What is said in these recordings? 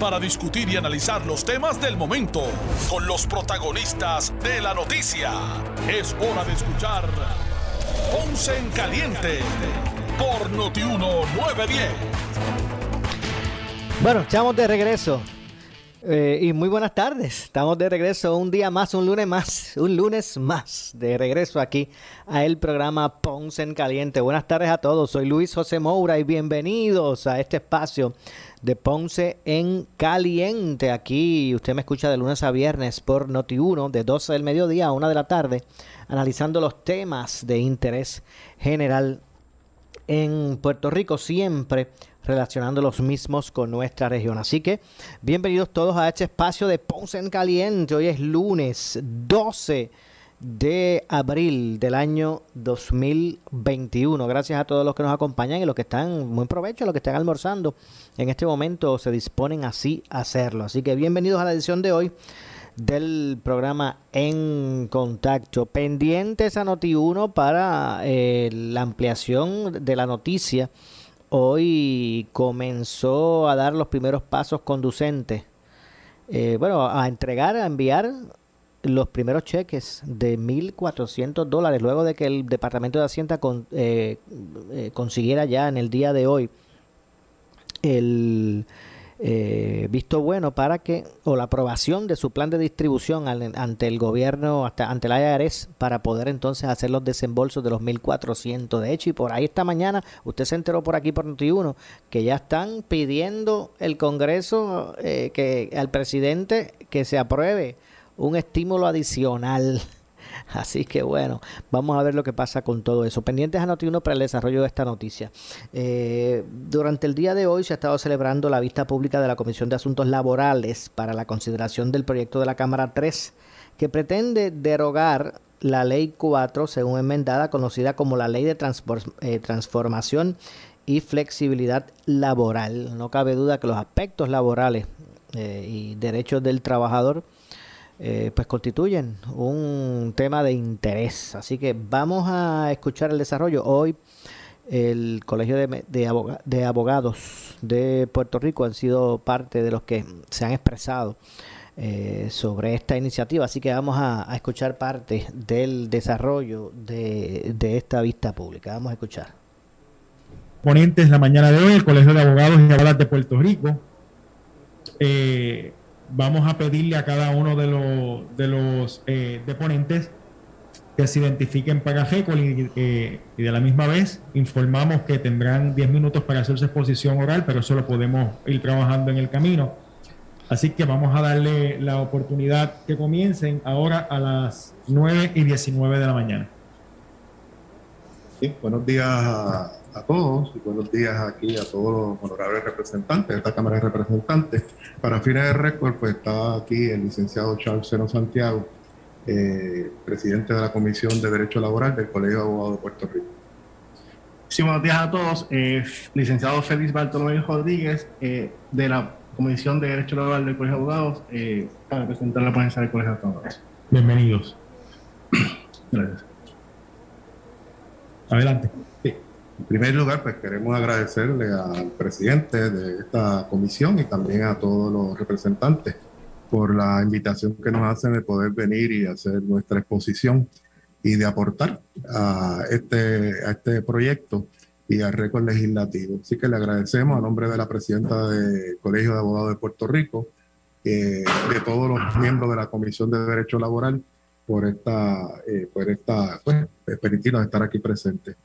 para discutir y analizar los temas del momento con los protagonistas de la noticia. Es hora de escuchar Ponce en Caliente por Notiuno 910. Bueno, estamos de regreso. Eh, y muy buenas tardes. Estamos de regreso un día más, un lunes más, un lunes más de regreso aquí a el programa Ponce en Caliente. Buenas tardes a todos. Soy Luis José Moura y bienvenidos a este espacio de Ponce en Caliente. Aquí usted me escucha de lunes a viernes por Noti1 de 12 del mediodía a 1 de la tarde, analizando los temas de interés general en Puerto Rico siempre relacionando los mismos con nuestra región. Así que bienvenidos todos a este espacio de Ponce en Caliente. Hoy es lunes 12 de abril del año 2021. Gracias a todos los que nos acompañan y los que están, muy provecho, los que están almorzando en este momento se disponen así a hacerlo. Así que bienvenidos a la edición de hoy del programa En Contacto. Pendientes a Noti1 para eh, la ampliación de la noticia hoy comenzó a dar los primeros pasos conducentes, eh, bueno, a entregar, a enviar los primeros cheques de 1.400 dólares, luego de que el Departamento de Hacienda eh, eh, consiguiera ya en el día de hoy el eh, visto bueno para que, o la aprobación de su plan de distribución ante el gobierno, hasta, ante la IRS, para poder entonces hacer los desembolsos de los 1.400. De hecho, y por ahí esta mañana, usted se enteró por aquí por Noti1, que ya están pidiendo el Congreso eh, que al presidente que se apruebe un estímulo adicional Así que bueno, vamos a ver lo que pasa con todo eso. Pendientes a Noti1 para el desarrollo de esta noticia. Eh, durante el día de hoy se ha estado celebrando la vista pública de la Comisión de Asuntos Laborales para la consideración del proyecto de la Cámara 3 que pretende derogar la Ley 4, según enmendada, conocida como la Ley de eh, Transformación y Flexibilidad Laboral. No cabe duda que los aspectos laborales eh, y derechos del trabajador eh, pues constituyen un tema de interés. Así que vamos a escuchar el desarrollo. Hoy el Colegio de, de, Abogados de Puerto Rico han sido parte de los que se han expresado eh, sobre esta iniciativa. Así que vamos a, escuchar parte del desarrollo de, de, esta vista pública. Vamos a escuchar. Ponentes la mañana de hoy, el Colegio de Abogados y Abogadas de Puerto Rico. Eh, vamos a pedirle a cada uno de los, de los eh, deponentes que se identifiquen para GECOL y, y, de la misma vez informamos que tendrán 10 minutos para hacer su exposición oral, pero eso lo podemos ir trabajando en el camino. Así que vamos a darle la oportunidad que comiencen ahora a las 9 y 19 de la mañana. Buenos días a todos y buenos días aquí a todos los honorables representantes de esta Cámara de Representantes. Para fines de récord, pues está aquí el licenciado Charles Seno Santiago, eh, presidente de la Comisión de Derecho Laboral del Colegio de Abogados de Puerto Rico. Sí, buenos días a todos. Eh, licenciado Félix Bartolomé Rodríguez, eh, de la Comisión de Derecho Laboral del Colegio de Abogados, para presentar la ponencia del Colegio de Abogados. Bienvenidos. Gracias. Adelante. En primer lugar, pues queremos agradecerle al presidente de esta comisión y también a todos los representantes por la invitación que nos hacen de poder venir y hacer nuestra exposición y de aportar a este, a este proyecto y al récord legislativo. Así que le agradecemos a nombre de la presidenta del Colegio de Abogados de Puerto Rico, eh, de todos los miembros de la Comisión de Derecho Laboral, por esta, eh, por esta, pues, permitirnos estar aquí presentes.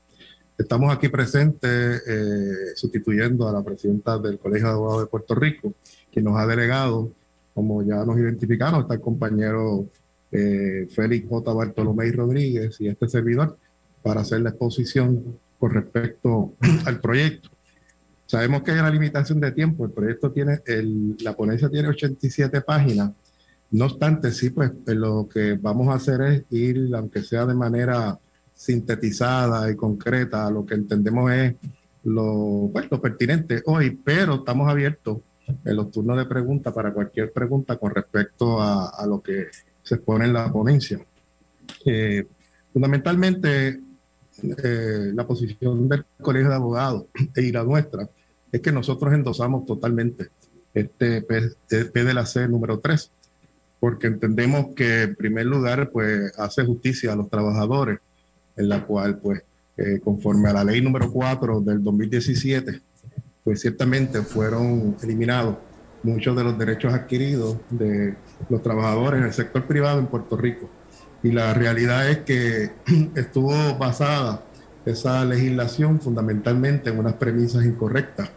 Estamos aquí presentes eh, sustituyendo a la presidenta del Colegio de Abogados de Puerto Rico, que nos ha delegado, como ya nos identificaron, está el compañero eh, Félix J. Bartolomé Rodríguez y este servidor, para hacer la exposición con respecto al proyecto. Sabemos que hay una limitación de tiempo, el proyecto tiene, el, la ponencia tiene 87 páginas, No obstante, sí, pues, lo que vamos a hacer es ir, aunque sea de manera sintetizada y concreta, lo que entendemos es lo, pues, lo pertinente hoy, pero estamos abiertos en los turnos de preguntas para cualquier pregunta con respecto a, lo que se expone en la ponencia. Eh, fundamentalmente, eh, la posición del Colegio de Abogados y la nuestra es que nosotros endosamos totalmente este P de la C número 3, porque entendemos que en primer lugar pues hace justicia a los trabajadores, en la cual pues eh, conforme a la ley número 4 del 2017, pues ciertamente fueron eliminados muchos de los derechos adquiridos de los trabajadores en el sector privado en Puerto Rico. Y la realidad es que estuvo basada esa legislación fundamentalmente en unas premisas incorrectas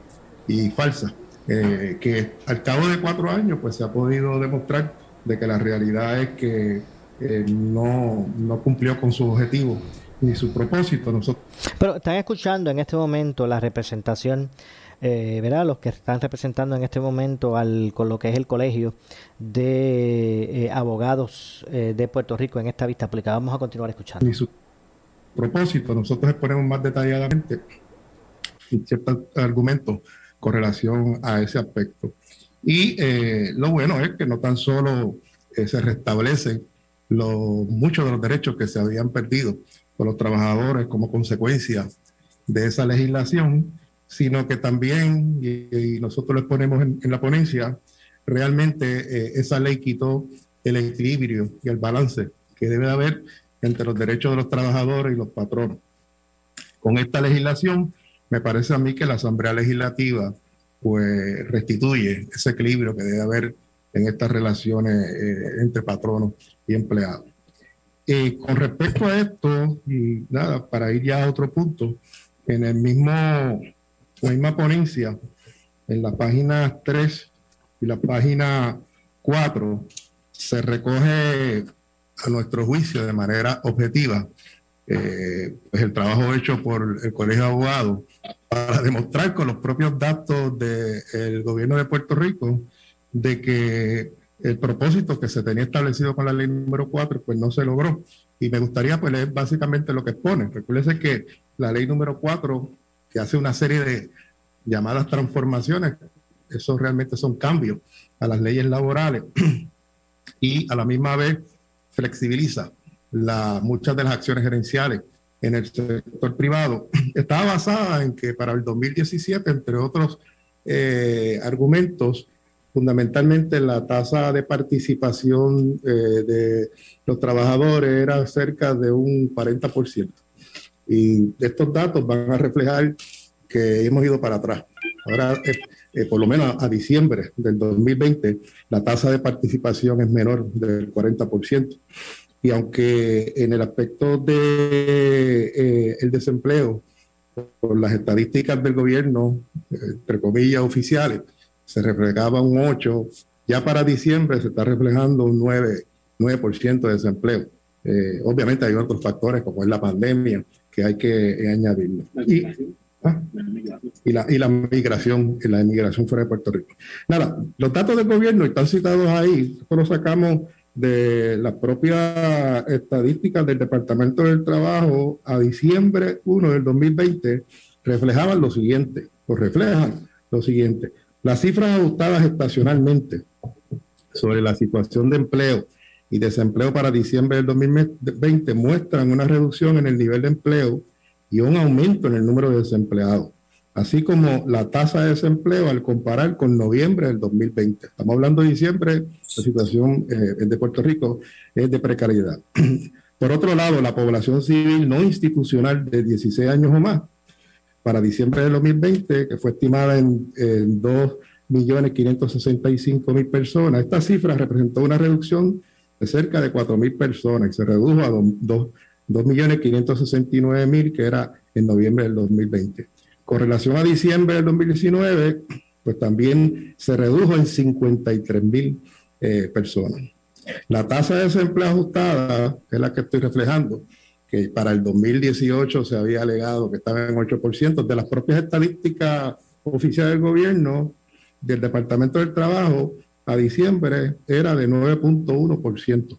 y falsas, eh, que al cabo de cuatro años pues se ha podido demostrar de que la realidad es que eh, no, no cumplió con su objetivo ni su propósito. Nosotros... Pero están escuchando en este momento la representación eh, ¿verdad? los que están representando en este momento al, con lo que es el Colegio de eh, Abogados eh, de Puerto Rico en esta vista pública. Vamos a continuar escuchando. Y su propósito, nosotros exponemos más detalladamente ciertos argumentos con relación a ese aspecto. Y eh, lo bueno es que no tan solo se restablecen los, muchos de los derechos que se habían perdido por los trabajadores como consecuencia de esa legislación, sino que también, y, nosotros lo ponemos en, la ponencia, realmente eh, esa ley quitó el equilibrio y el balance que debe haber entre los derechos de los trabajadores y los patronos. Con esta legislación, me parece a mí que la Asamblea Legislativa pues restituye ese equilibrio que debe haber en estas relaciones eh, entre patronos y empleados. Eh, con respecto a esto, y nada, para ir ya a otro punto, en el mismo la misma ponencia, en la página 3 y la página 4, se recoge a nuestro juicio de manera objetiva eh, pues el trabajo hecho por el Colegio de Abogados para demostrar con los propios datos del gobierno de Puerto Rico de que el propósito que se tenía establecido con la ley número 4 pues no se logró. Y me gustaría pues leer básicamente lo que expone. Recuerde que la ley número 4 que hace una serie de llamadas transformaciones, eso realmente son cambios a las leyes laborales y a la misma vez flexibiliza la, muchas de las acciones gerenciales en el sector privado. Estaba basada en que para el 2017, entre otros eh, argumentos, fundamentalmente la tasa de participación eh, de los trabajadores era cerca de un 40%. Y estos datos van a reflejar que hemos ido para atrás. Ahora, eh, eh, por lo menos a, diciembre del 2020, la tasa de participación es menor del 40%. Y aunque en el aspecto de, el desempleo, por las estadísticas del gobierno, entre comillas oficiales, se reflejaba un 8, ya para diciembre se está reflejando un 9%, 9 de desempleo. obviamente hay otros factores como es la pandemia, que hay que añadirlo. Y, ¿ah? y, la, y la migración, y la inmigración fuera de Puerto Rico. Nada, los datos del gobierno están citados ahí, los sacamos de las propias estadísticas del Departamento del Trabajo a diciembre 1 del 2020 reflejaban lo siguiente, o reflejan lo siguiente. Las cifras ajustadas estacionalmente sobre la situación de empleo y desempleo para diciembre del 2020 muestran una reducción en el nivel de empleo y un aumento en el número de desempleados, así como la tasa de desempleo al comparar con noviembre del 2020. Estamos hablando de diciembre, la situación eh, de Puerto Rico es de precariedad. Por otro lado, la población civil no institucional de 16 años o más, para diciembre del 2020, que fue estimada en, en 2.565.000 personas, esta cifra representó una reducción de cerca de 4.000 personas y se redujo a 2.569.000 que era en noviembre del 2020. Con relación a diciembre del 2019, pues también se redujo en 53.000 eh, personas. La tasa de desempleo ajustada, es la que estoy reflejando, que para el 2018 se había alegado que estaba en 8%, de las propias estadísticas oficiales del gobierno, del Departamento del Trabajo, a diciembre era de 9.1%.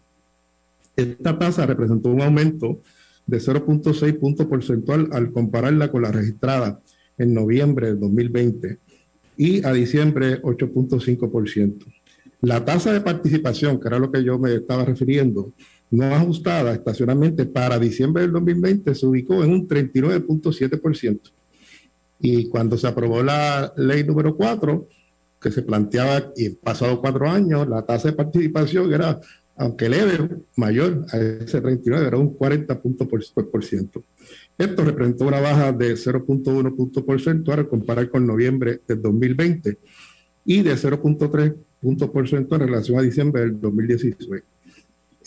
Esta tasa representó un aumento de 0.6 puntos porcentual al compararla con la registrada en noviembre del 2020 y a diciembre 8.5%. La tasa de participación, que era lo que yo me estaba refiriendo, no ajustada estacionalmente para diciembre del 2020 se ubicó en un 39.7%. Y cuando se aprobó la ley número 4, que se planteaba, y pasados cuatro años, la tasa de participación era, aunque leve, mayor a ese 39, era un 40 puntos por, ciento. Esto representó una baja de 0.1 puntos porcentual al comparar con noviembre del 2020 y de 0.3 puntos porcentuales en relación a diciembre del 2016.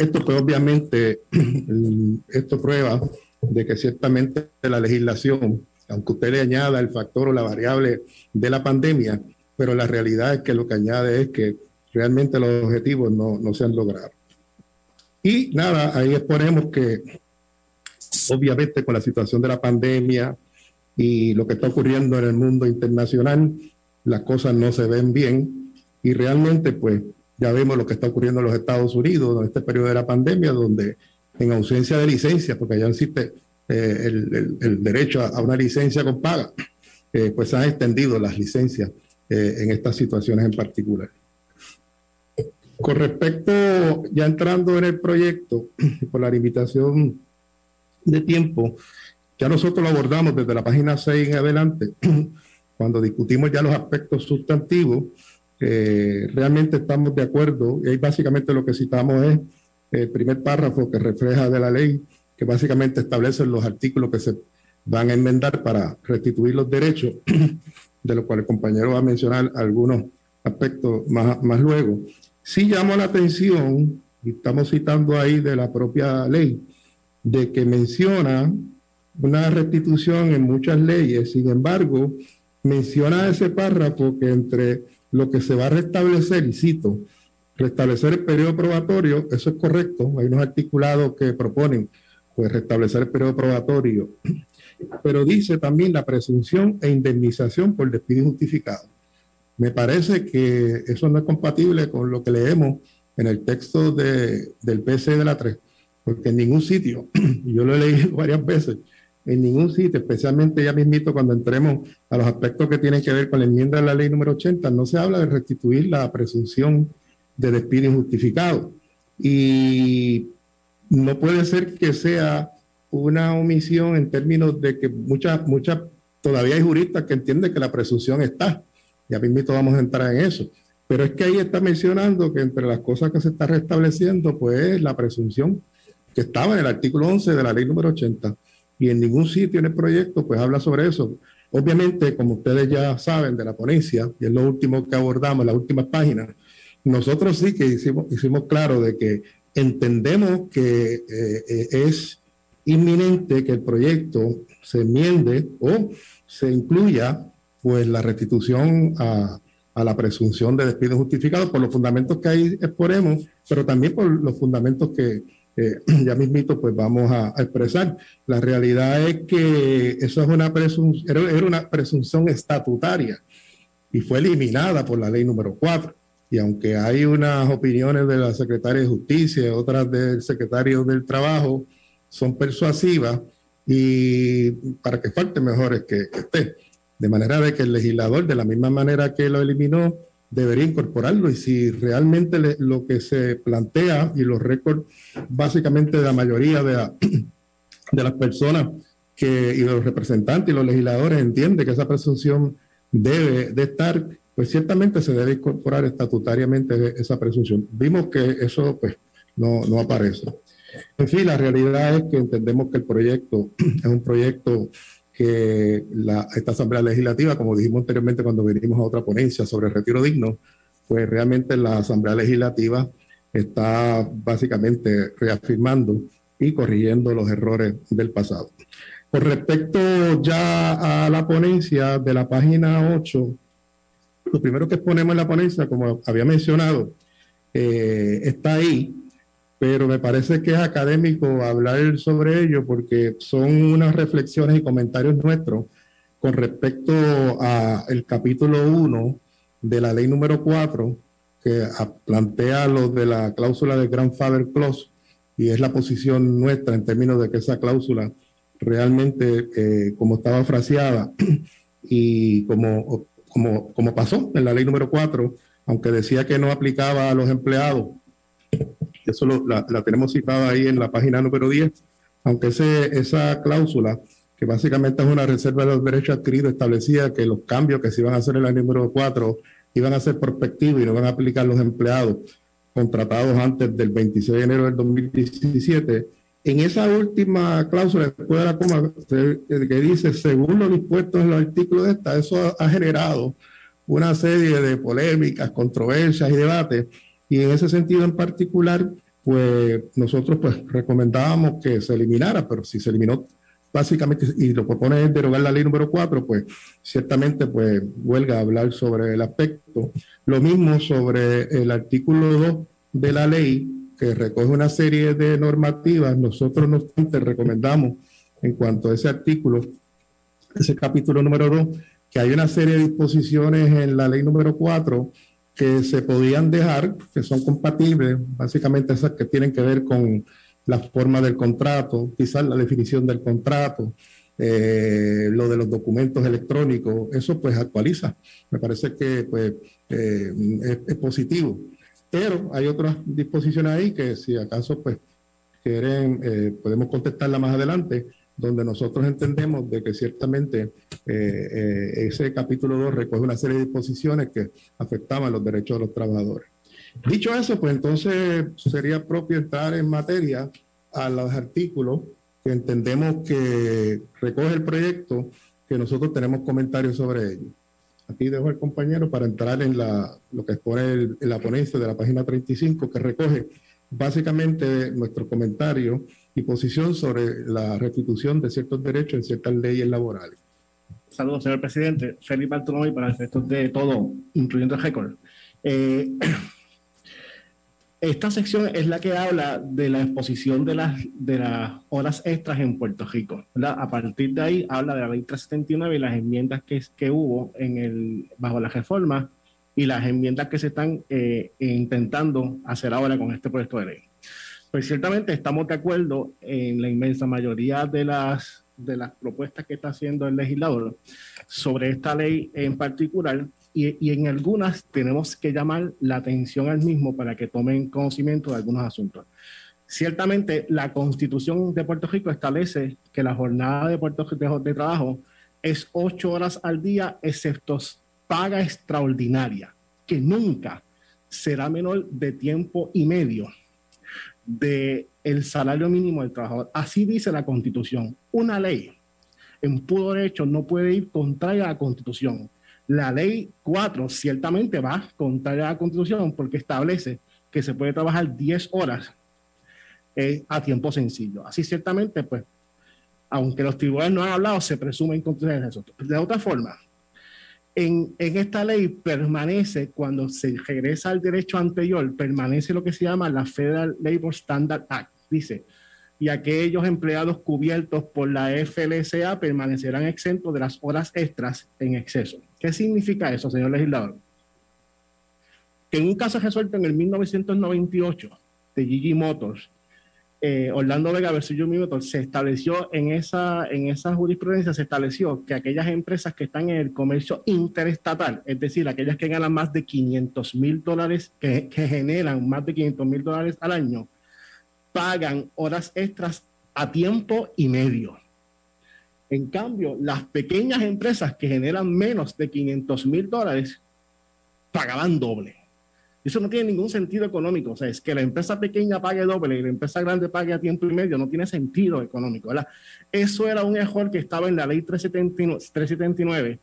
Esto pues obviamente, esto prueba de que ciertamente la legislación, aunque usted le añada el factor o la variable de la pandemia, pero la realidad es que lo que añade es que realmente los objetivos no, no se han logrado. Y nada, ahí exponemos que obviamente con la situación de la pandemia y lo que está ocurriendo en el mundo internacional, las cosas no se ven bien y realmente pues ya vemos lo que está ocurriendo en los Estados Unidos en este periodo de la pandemia, donde en ausencia de licencia, porque ya existe eh, el, derecho a, una licencia con paga, eh, pues han extendido las licencias eh, en estas situaciones en particular. Con respecto, ya entrando en el proyecto, por la limitación de tiempo, ya nosotros lo abordamos desde la página 6 en adelante, cuando discutimos ya los aspectos sustantivos, realmente estamos de acuerdo, y ahí básicamente lo que citamos es el primer párrafo que refleja de la ley, que básicamente establece los artículos que se van a enmendar para restituir los derechos, de lo cual el compañero va a mencionar algunos aspectos más, más luego. Sí llamo la atención, y estamos citando ahí de la propia ley, de que menciona una restitución en muchas leyes, sin embargo, menciona ese párrafo que entre lo que se va a restablecer, y cito, restablecer el periodo probatorio, eso es correcto, hay unos articulados que proponen pues restablecer el periodo probatorio, pero dice también la presunción e indemnización por despido injustificado. Me parece que eso no es compatible con lo que leemos en el texto de, del PC de la 3, porque en ningún sitio, yo lo he leído varias veces, en ningún sitio, especialmente ya mismito cuando entremos a los aspectos que tienen que ver con la enmienda de la ley número 80, no se habla de restituir la presunción de despido injustificado. Y no puede ser que sea una omisión en términos de que muchas, muchas, todavía hay juristas que entienden que la presunción está. Ya mismito vamos a entrar en eso. Pero es que ahí está mencionando que entre las cosas que se está restableciendo, pues la presunción que estaba en el artículo 11 de la ley número 80 y en ningún sitio en el proyecto pues habla sobre eso. Obviamente, como ustedes ya saben de la ponencia, y es lo último que abordamos, las últimas páginas, nosotros sí que hicimos, hicimos claro de que entendemos que eh, eh, es inminente que el proyecto se enmiende o se incluya pues la restitución a, a la presunción de despido justificado por los fundamentos que ahí exponemos, pero también por los fundamentos que, ya mismito pues vamos a, expresar. La realidad es que eso es una era, una presunción estatutaria y fue eliminada por la ley número 4. Y aunque hay unas opiniones de la secretaria de Justicia otras del secretario del Trabajo, son persuasivas y para que falte mejor es que esté. De manera de que el legislador, de la misma manera que lo eliminó, debería incorporarlo y si realmente lo que se plantea y los récords básicamente de la mayoría de, de las personas que, y de los representantes y los legisladores entiende que esa presunción debe de estar, pues ciertamente se debe incorporar estatutariamente esa presunción. Vimos que eso pues no, no aparece. En fin, la realidad es que entendemos que el proyecto es un proyecto que la, esta Asamblea Legislativa, como dijimos anteriormente cuando venimos a otra ponencia sobre el retiro digno, pues realmente la Asamblea Legislativa está básicamente reafirmando y corrigiendo los errores del pasado. Con respecto ya a la ponencia de la página 8, lo primero que exponemos en la ponencia, como había mencionado, eh, está ahí, pero me parece que es académico hablar sobre ello porque son unas reflexiones y comentarios nuestros con respecto al capítulo 1 de la ley número 4, que plantea lo de la cláusula de Grandfather Clause y es la posición nuestra en términos de que esa cláusula realmente, eh, como estaba fraseada y como, como, como pasó en la ley número 4, aunque decía que no aplicaba a los empleados, eso la, tenemos citada ahí en la página número 10, aunque ese, esa cláusula, que básicamente es una reserva de los derechos adquiridos, establecía que los cambios que se iban a hacer en la número 4 iban a ser prospectivos y no van a aplicar los empleados contratados antes del 26 de enero del 2017. En esa última cláusula, después de la coma, que dice, según lo dispuesto en los artículos de esta, eso ha generado una serie de polémicas, controversias y debates. Y en ese sentido en particular, pues nosotros pues recomendábamos que se eliminara, pero si se eliminó básicamente, y lo propone es derogar la ley número 4, pues ciertamente pues huelga a hablar sobre el aspecto. Lo mismo sobre el artículo 2 de la ley, que recoge una serie de normativas. Nosotros, no obstante, recomendamos en cuanto a ese artículo, ese capítulo número 2, que hay una serie de disposiciones en la ley número 4 que se podían dejar, que son compatibles, básicamente esas que tienen que ver con la forma del contrato, quizás la definición del contrato, eh, lo de los documentos electrónicos, eso pues actualiza. Me parece que pues eh, es, positivo. Pero hay otras disposiciones ahí que si acaso pues quieren, eh, podemos contestarla más adelante, donde nosotros entendemos de que ciertamente ese capítulo 2 recoge una serie de disposiciones que afectaban los derechos de los trabajadores. Dicho eso, pues entonces sería propio entrar en materia a los artículos que entendemos que recoge el proyecto, que nosotros tenemos comentarios sobre ellos. Aquí dejo al compañero para entrar en la, lo que expone en la ponencia de la página 35, que recoge básicamente nuestro comentario y posición sobre la restitución de ciertos derechos en ciertas leyes laborales. Saludos, señor presidente. Felipe Bartolomé para efectos de todo, incluyendo el récord. Eh, Esta sección es la que habla de la exposición de las, de las horas extras en Puerto Rico. A partir de ahí habla de la ley 379 y las enmiendas que, que hubo en el, bajo la reforma y las enmiendas que se están eh, intentando hacer ahora con este proyecto de ley. Pues ciertamente estamos de acuerdo en la inmensa mayoría de las, de las propuestas que está haciendo el legislador sobre esta ley en particular y, en algunas tenemos que llamar la atención al mismo para que tomen conocimiento de algunos asuntos. Ciertamente, la Constitución de Puerto Rico establece que la jornada de, Puerto, de trabajo es ocho horas al día, excepto paga extraordinaria, que nunca será menor de tiempo y medio de el salario mínimo del trabajador. Así dice la Constitución. Una ley en puro derecho no puede ir contraria a la Constitución. La ley 4 ciertamente va contra la Constitución porque establece que se puede trabajar 10 horas eh, a tiempo sencillo. Así ciertamente, pues, aunque los tribunales no han hablado, se presume inconstitucional. De otra forma, en, esta ley permanece, cuando se regresa al derecho anterior, permanece lo que se llama la Federal Labor Standard Act. Dice, y aquellos empleados cubiertos por la FLSA permanecerán exentos de las horas extras en exceso. ¿Qué significa eso, señor legislador? Que en un caso resuelto en el 1998 de Gigi Motors, eh, Orlando Vega versus Motors, se estableció en esa, en jurisprudencia, se estableció que aquellas empresas que están en el comercio interestatal, es decir, aquellas que ganan más de 500 mil dólares, que, que generan más de 500 mil dólares al año, pagan horas extras a tiempo y medio. En cambio, las pequeñas empresas que generan menos de 500 mil dólares pagaban doble. Eso no tiene ningún sentido económico. O sea, es que la empresa pequeña pague doble y la empresa grande pague a tiempo y medio. No tiene sentido económico. Eso era un error que estaba en la ley 379,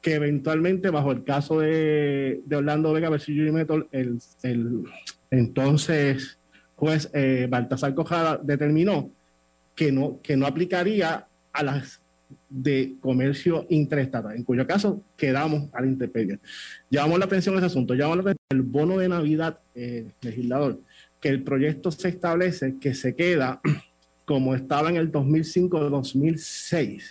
que eventualmente, bajo el caso de, Orlando Vega versus Metal, el, el entonces juez eh, Baltasar Cojada determinó que no, que no aplicaría a las de comercio interestatal, en cuyo caso quedamos a la intemperie. Llamamos la atención a ese asunto, llamamos la atención el bono de Navidad, eh, legislador, que el proyecto se establece que se queda como estaba en el 2005-2006.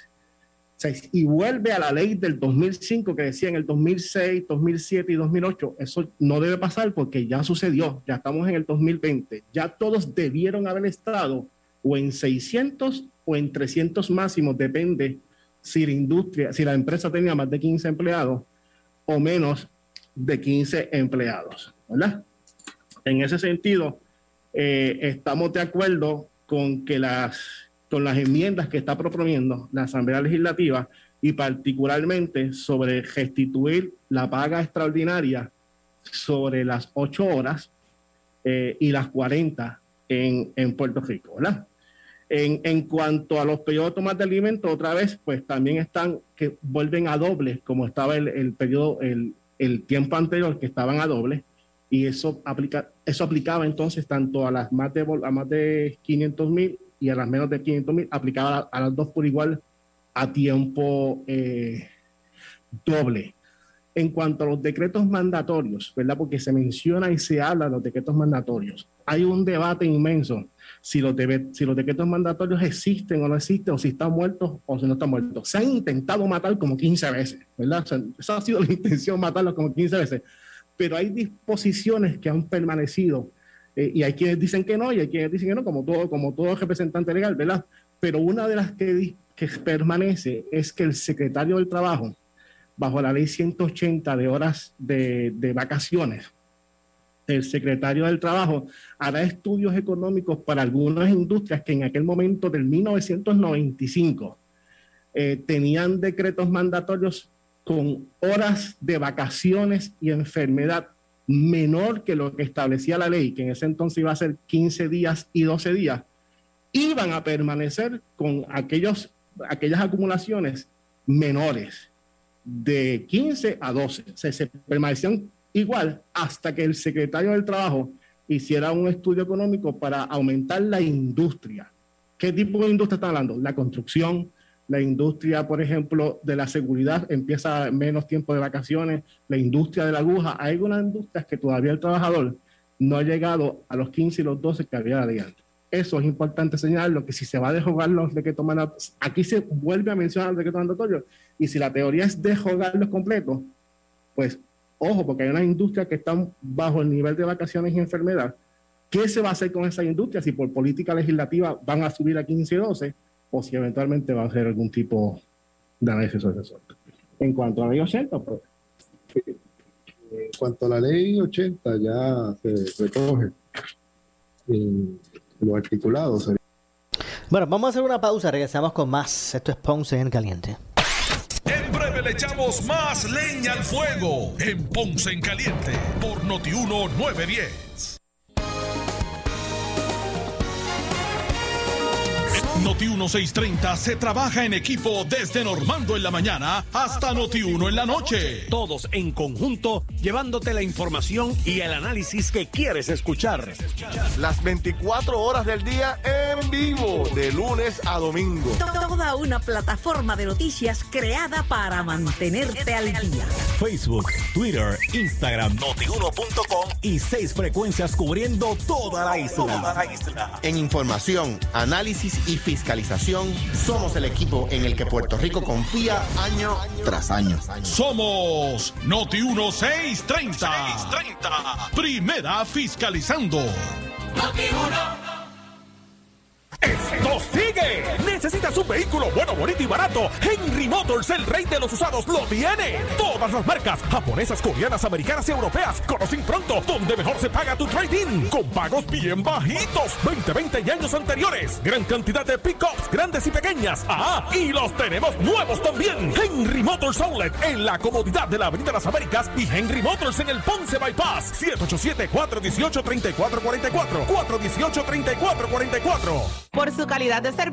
y vuelve a la ley del 2005 que decía en el 2006, 2007 y 2008. Eso no debe pasar porque ya sucedió, ya estamos en el 2020. Ya todos debieron haber estado o en 600 o en 300 máximos, depende si la industria, si la empresa tenía más de 15 empleados o menos de 15 empleados, ¿verdad? En ese sentido, eh, estamos de acuerdo con que las con las enmiendas que está proponiendo la Asamblea Legislativa y particularmente sobre restituir la paga extraordinaria sobre las ocho horas eh, y las 40 en, en Puerto Rico, ¿verdad? En, cuanto a los periodos más de alimento, otra vez, pues también están que vuelven a doble, como estaba el, el periodo, el, el, tiempo anterior, que estaban a doble, y eso, aplica, eso aplicaba entonces tanto a las más de, a más de 500 mil y a las menos de 500 mil, aplicaba a, las dos por igual a tiempo eh, doble. En cuanto a los decretos mandatorios, ¿verdad? Porque se menciona y se habla de los decretos mandatorios. Hay un debate inmenso si los, si los decretos mandatorios existen o no existen, o si están muertos o si no están muertos. Se han intentado matar como 15 veces, ¿verdad? esa ha sido la intención, matarlos como 15 veces. Pero hay disposiciones que han permanecido eh, y hay quienes dicen que no y hay quienes dicen que no, como todo, como todo representante legal, ¿verdad? Pero una de las que, que permanece es que el secretario del Trabajo, bajo la ley 180 de horas de, vacaciones, el secretario del Trabajo hará estudios económicos para algunas industrias que en aquel momento del 1995 eh, tenían decretos mandatorios con horas de vacaciones y enfermedad menor que lo que establecía la ley, que en ese entonces iba a ser 15 días y 12 días, iban a permanecer con aquellos, aquellas acumulaciones menores de 15 a 12. O sea, se permanecían igual hasta que el secretario del Trabajo hiciera un estudio económico para aumentar la industria. ¿Qué tipo de industria está hablando? La construcción, la industria, por ejemplo, de la seguridad empieza menos tiempo de vacaciones, la industria de la aguja. Hay algunas industrias que todavía el trabajador no ha llegado a los 15 y los 12 que había de antes. Eso es importante señalarlo, que si se va a dejogar los decretos mandatorios, aquí se vuelve a mencionar el decreto mandatorio, y si la teoría es dejogarlos completos, pues ojo, porque hay unas industrias que están bajo el nivel de vacaciones y enfermedad. ¿Qué se va a hacer con esa industria si por política legislativa van a subir a 15 y 12? o si eventualmente va a ser algún tipo de análisis sobre eso. En cuanto a la ley 80, pues, en cuanto a la ley 80 ya se recoge en los articulados. Bueno, vamos a hacer una pausa, regresamos con más. Esto es Ponce en Caliente. En breve le echamos más leña al fuego en Ponce en Caliente por Notiuno 910. Noti 1630 se trabaja en equipo desde Normando en la mañana hasta Noti 1 en la noche. Todos en conjunto llevándote la información y el análisis que quieres escuchar. Las 24 horas del día en vivo, de lunes a domingo. Toda una plataforma de noticias creada para mantenerte al día. Facebook, Twitter, Instagram, notiuno.com y seis frecuencias cubriendo toda la isla. Toda la isla. En información, análisis y fiscalización, somos el equipo en el que Puerto Rico confía año tras año. Somos Noti 1630. Primera fiscalizando. Noti ¡Esto ¿Necesitas un vehículo bueno, bonito y barato? Henry Motors, el rey de los usados, lo tiene. Todas las marcas, japonesas, coreanas, americanas y europeas, conocen pronto donde mejor se paga tu trading. Con pagos bien bajitos, 20, 20 y años anteriores. Gran cantidad de pickups, grandes y pequeñas. Ah, y los tenemos nuevos también. Henry Motors Outlet, en la comodidad de la Avenida Las Américas y Henry Motors en el Ponce Bypass. 787-418-3444. 418-3444 por su calidad de servicio,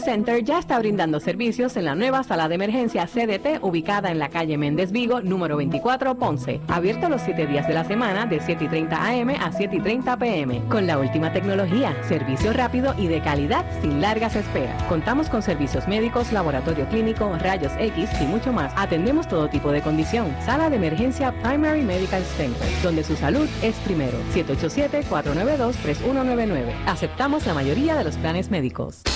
Center ya está brindando servicios en la nueva sala de emergencia CDT ubicada en la calle Méndez Vigo, número 24, Ponce. Abierto los 7 días de la semana de 7 y 30 AM a 7 y 30 PM. Con la última tecnología, servicio rápido y de calidad sin largas esperas. Contamos con servicios médicos, laboratorio clínico, rayos X y mucho más. Atendemos todo tipo de condición. Sala de emergencia Primary Medical Center, donde su salud es primero. 787-492-3199. Aceptamos la mayoría de los planes médicos. Te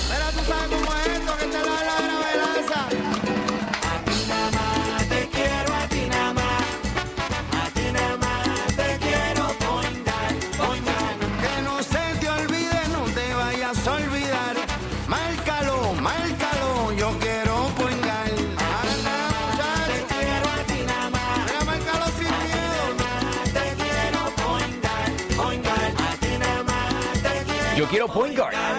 quiero point guard.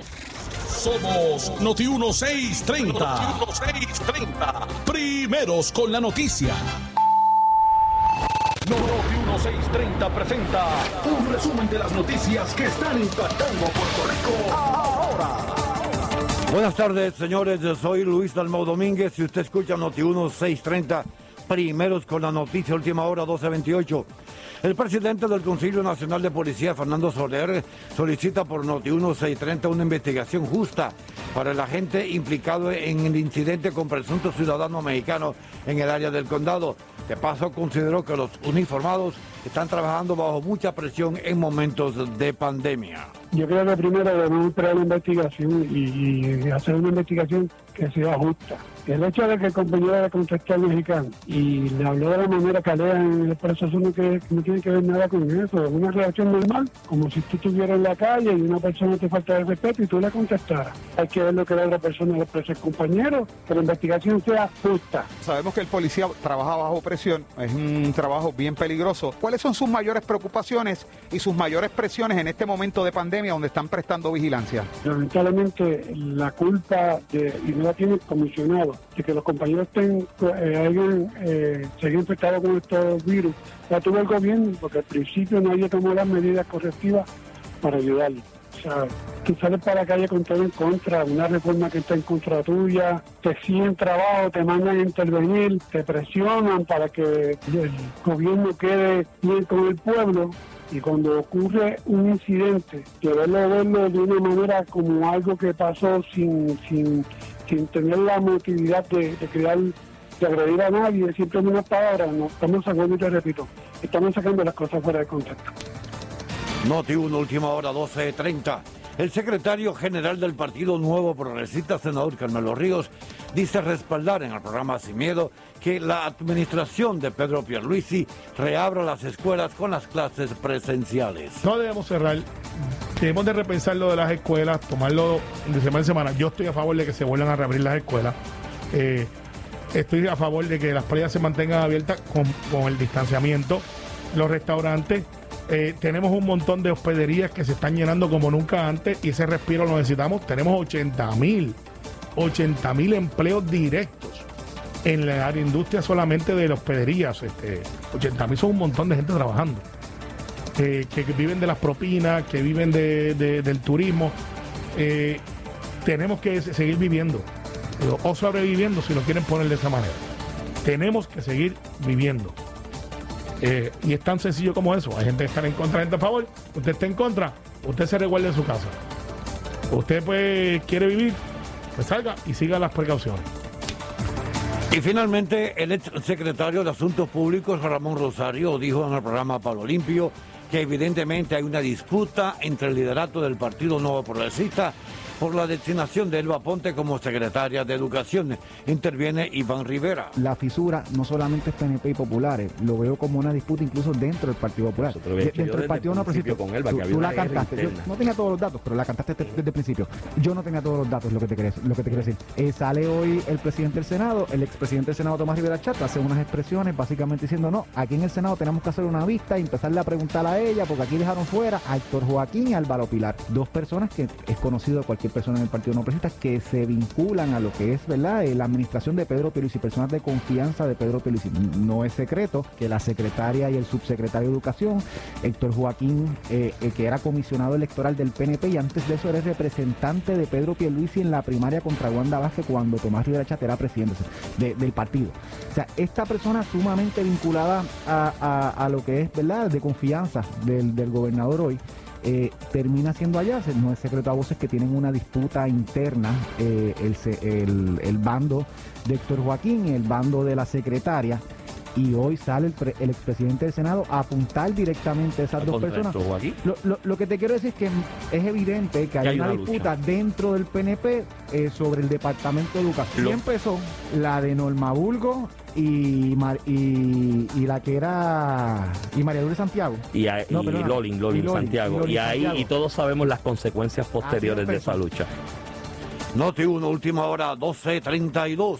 Somos Noti 1630. Noti 1630. Primeros con la noticia. Noti 1630 presenta un resumen de las noticias que están impactando a Puerto Rico ahora. Buenas tardes, señores. Yo soy Luis Dalmau Domínguez. Si usted escucha Noti 1630, primeros con la noticia, última hora 1228. El presidente del Consejo Nacional de Policía, Fernando Soler, solicita por Noti 1630 una investigación justa para el agente implicado en el incidente con presunto ciudadano mexicano en el área del condado. De paso, consideró que los uniformados están trabajando bajo mucha presión en momentos de pandemia. Yo creo que primero debemos esperar la investigación y, y hacer una investigación que sea justa. El hecho de que el compañero le contestó al mexicano y le habló de la manera que lea en el proceso no, que, no tiene que ver nada con eso. Es una reacción normal, como si tú estuvieras en la calle y una persona te falta de respeto y tú le contestaras. Hay que ver lo que la otra persona le expresa al compañero, que la investigación sea justa. Sabemos que el policía trabaja bajo presión, es un trabajo bien peligroso. ¿Cuáles son sus mayores preocupaciones y sus mayores presiones en este momento de pandemia donde están prestando vigilancia? Lamentablemente la culpa de, y no la tiene el comisionado de que los compañeros estén, eh, hayan, eh, infectado con estos virus, la tuvo el gobierno porque al principio nadie tomó las medidas correctivas para ayudarlos. Sea, tú sales para la calle con todo en contra, una reforma que está en contra tuya, te siguen trabajo, te mandan a intervenir, te presionan para que el gobierno quede bien con el pueblo. Y cuando ocurre un incidente, que verlo, de una manera como algo que pasó sin, sin, sin tener la motividad de, crear de agredir a nadie, siempre en una palabra, no estamos sacando, te repito, estamos sacando las cosas fuera de contexto. Noti 1, última hora 12.30. El secretario general del Partido Nuevo Progresista, senador Carmelo Ríos, dice respaldar en el programa Sin Miedo que la administración de Pedro Pierluisi reabra las escuelas con las clases presenciales. No debemos cerrar. Debemos de repensar lo de las escuelas, tomarlo de semana en semana. Yo estoy a favor de que se vuelvan a reabrir las escuelas. Eh, estoy a favor de que las playas se mantengan abiertas con, con el distanciamiento. Los restaurantes, eh, tenemos un montón de hospederías que se están llenando como nunca antes y ese respiro lo necesitamos. Tenemos 80 mil, 80 mil empleos directos en la industria solamente de hospederías. Este, 80 mil son un montón de gente trabajando. eh, que, viven de las propinas, que viven de- de- del turismo. Eh, tenemos que se- seguir viviendo o sobreviviendo si lo quieren poner de esa manera. Tenemos que seguir viviendo. Eh, y es tan sencillo como eso. Hay gente que está en contra, gente a favor. Usted está en contra, usted se reguarda en su casa. Usted pues quiere vivir, pues salga y siga las precauciones. Y finalmente, el ex secretario de Asuntos Públicos, Ramón Rosario, dijo en el programa Palo Limpio que evidentemente hay una disputa entre el liderato del Partido Nuevo Progresista por la designación de Elba Ponte como secretaria de Educación. Interviene Iván Rivera. La fisura no solamente es PNP y populares, lo veo como una disputa incluso dentro del Partido Popular. De- dentro del Partido No principio con Elba, tú, que había tú una la cantaste. Yo no tenía todos los datos, pero la cantaste desde, desde el principio. Yo no tenía todos los datos, lo que te quiero, lo que te quiero decir. Eh, sale hoy el presidente del Senado, el expresidente del Senado, Tomás Rivera Chat, hace unas expresiones básicamente diciendo, no, aquí en el Senado tenemos que hacer una vista y empezarle a preguntar a ella, porque aquí dejaron fuera a Héctor Joaquín y Álvaro Pilar, dos personas que es conocido de cualquier persona en el Partido No Progresista que se vinculan a lo que es, ¿verdad?, Eh, la administración de Pedro Pierluisi, personas de confianza de Pedro Pierluisi. No es secreto que la secretaria y el subsecretario de Educación, Héctor Joaquín, eh, eh, que era comisionado electoral del PNP y antes de eso era representante de Pedro Pierluisi en la primaria contra Wanda Vázquez cuando Tomás Rivera Chat era presidente de- del partido. O sea, esta persona sumamente vinculada a, a- a lo que es, ¿verdad?, de confianza del, del gobernador hoy, eh, termina siendo allá, no es secreto a voces que tienen una disputa interna, eh, el, el- bando de Héctor Joaquín el bando de la secretaria. Y hoy sale el, pre- el expresidente del Senado a apuntar directamente a esas dos personas. Lo, lo- lo que te quiero decir es que es evidente que hay, hay una, una disputa dentro del PNP eh, sobre el Departamento de Educación. Lo- Y empezó la de Norma Bulgo y, Mar- y, y la que era y María Lourdes Santiago. Y, a- No, y perdona. Lolin, Lolin, Y Lolin, Santiago. y Lolin Y ahí Santiago. y todos sabemos las consecuencias posteriores de esa lucha. Noti 1, última hora, 12.32.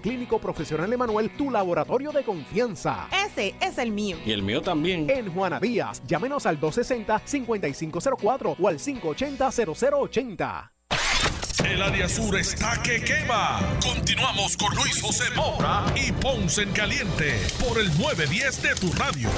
Clínico Profesional Emanuel tu laboratorio de confianza. Ese es el mío. Y el mío también. En Juana Díaz, llámenos al 260-5504 o al 580-0080. El área sur está que quema. Continuamos con Luis José Moura y Ponce en Caliente por el 910 de tu radio.